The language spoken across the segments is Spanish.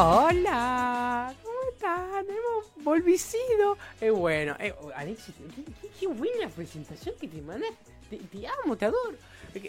Hola, ¿cómo están? Hemos volvicido. Eh, bueno, eh, Alexis, qué, buena presentación que te mandas. Te, amo, te adoro.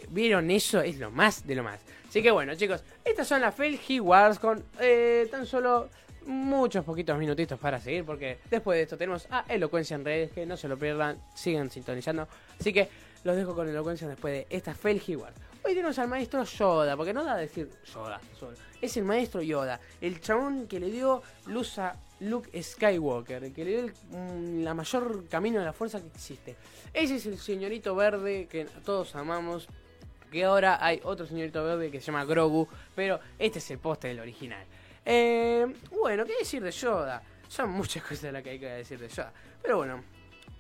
¿Vieron eso? Es lo más de lo más. Así que bueno, chicos, estas son las Felgi Wars con eh, tan solo muchos poquitos minutitos para seguir. Porque después de esto tenemos a Elocuencia en redes, que no se lo pierdan, sigan sintonizando. Así que los dejo con Elocuencia después de estas Felgi Wars. Hoy tenemos al maestro Yoda, porque no da a decir Yoda solo. Es el maestro Yoda, el chabón que le dio luz a Luke Skywalker, que le dio el- mm, la mayor camino de la fuerza que existe. Ese es el señorito verde que todos amamos. Que ahora hay otro señorito verde que se llama Grogu, pero este es el poste del original. Eh, bueno, ¿qué decir de Yoda? Son muchas cosas las que hay que decir de Yoda. Pero bueno,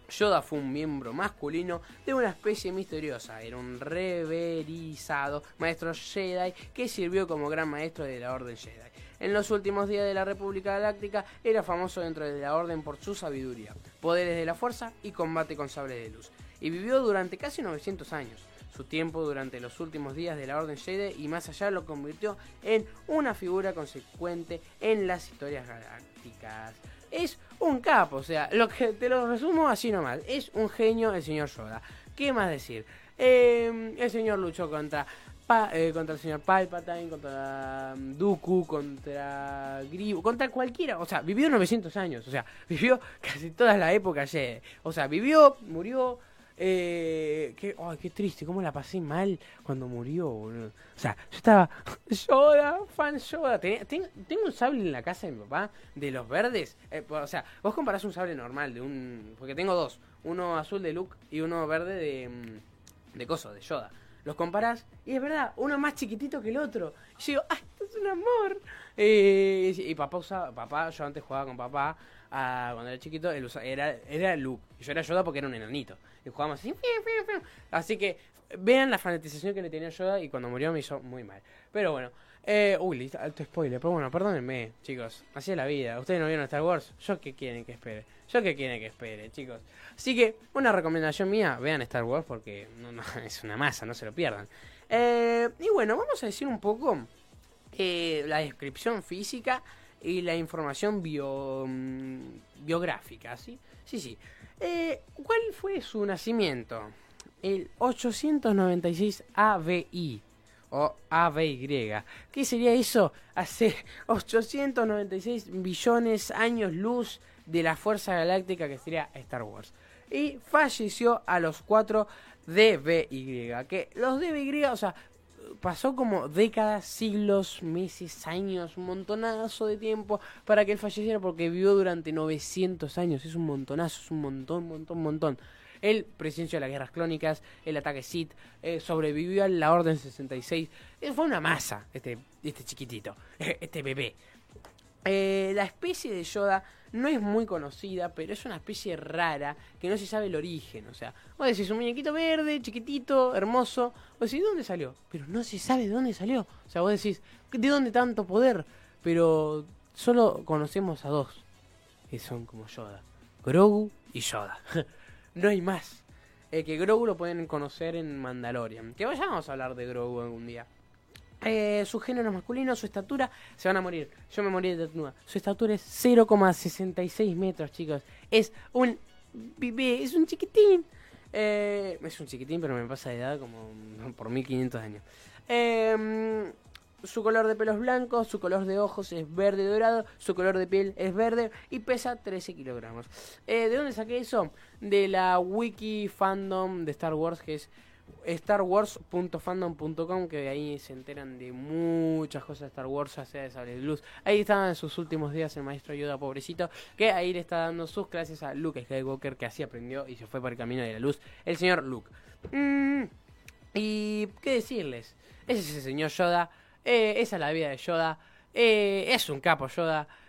Yoda fue un miembro masculino de una especie misteriosa. Era un reverizado maestro Jedi que sirvió como gran maestro de la Orden Jedi. En los últimos días de la República Galáctica era famoso dentro de la Orden por su sabiduría, poderes de la fuerza y combate con sable de luz. Y vivió durante casi 900 años. Su tiempo durante los últimos días de la Orden Jedi y más allá lo convirtió en una figura consecuente en las historias galácticas. Es un capo, o sea, lo que te lo resumo así nomás. Es un genio el señor Yoda. ¿Qué más decir? Eh, el señor luchó contra Pa- eh, contra el señor Palpatine, contra um, Dooku, contra Grievous, contra cualquiera. O sea, vivió 900 años. O sea, vivió casi toda la época. O sea, vivió, murió. Eh, qué, ay, qué triste, cómo la pasé mal cuando murió, boludo. O sea, yo estaba Yoda, fan Yoda. Tengo un sable en la casa de mi papá, de los verdes. Eh, o sea, vos comparás un sable normal de un. Porque tengo dos: uno azul de Luke y uno verde de. mm, de coso, de Yoda. Los comparás y es verdad, uno más chiquitito que el otro. Y yo digo, ¡ay, esto es un amor! Eh, y papá usaba, papá, yo antes jugaba con papá, ah, cuando era chiquito, usa- era, era Luke. Y yo era Yoda porque era un enanito. Y jugábamos así. Así que vean la fanatización que le tenía a Yoda y cuando murió me hizo muy mal. Pero bueno, eh, uy, listo, alto spoiler. Pero bueno, perdónenme, chicos. Así es la vida. Ustedes no vieron Star Wars. ¿Yo qué quieren que espere? ¿Yo qué quieren que espere, chicos? Así que, una recomendación mía, vean Star Wars porque no, no, es una masa, no se lo pierdan. Eh, y bueno, vamos a decir un poco eh, la descripción física y la información mm, biográfica, ¿sí? Sí, sí. Eh, ¿Cuál fue su nacimiento? El 896 ABI o ABY. ¿Qué sería eso? Hace 896 billones años luz de la Fuerza Galáctica que sería Star Wars. Y falleció a los 4 DBY. Que los DBY, o sea, pasó como décadas, siglos, meses, años, un montonazo de tiempo para que él falleciera porque vivió durante 900 años. Es un montonazo, es un montón, montón, montón. Él presenció las guerras clónicas, el ataque Sith, eh, sobrevivió a la Orden 66. Eh, fue una masa este, este chiquitito, este bebé. Eh, la especie de Yoda no es muy conocida, pero es una especie rara que no se sabe el origen. O sea, vos decís un muñequito verde, chiquitito, hermoso. Vos decís, ¿de dónde salió? Pero no se sabe de dónde salió. O sea, vos decís, ¿de dónde tanto poder? Pero solo conocemos a dos, que son como Yoda: Grogu y Yoda. no hay más. Eh, que Grogu lo pueden conocer en Mandalorian. Que vayamos a hablar de Grogu algún día. Eh, su género masculino, su estatura, se van a morir. Yo me morí de desnuda. Su estatura es 0,66 metros, chicos. Es un bebé, es un chiquitín. Eh, es un chiquitín, pero me pasa de edad como por 1500 años. Eh, su color de pelo es blanco, su color de ojos es verde dorado, su color de piel es verde y pesa 13 kilogramos. Eh, ¿De dónde saqué eso? De la wiki fandom de Star Wars, que es starwars.fandom.com que ahí se enteran de muchas cosas de Star Wars, ya sea de Sable de Luz. Ahí estaba en sus últimos días el maestro Yoda, pobrecito, que ahí le está dando sus clases a Luke Skywalker, que así aprendió y se fue por el camino de la luz, el señor Luke. Mm, y qué decirles, ese es el señor Yoda, eh, esa es la vida de Yoda, eh, es un capo Yoda.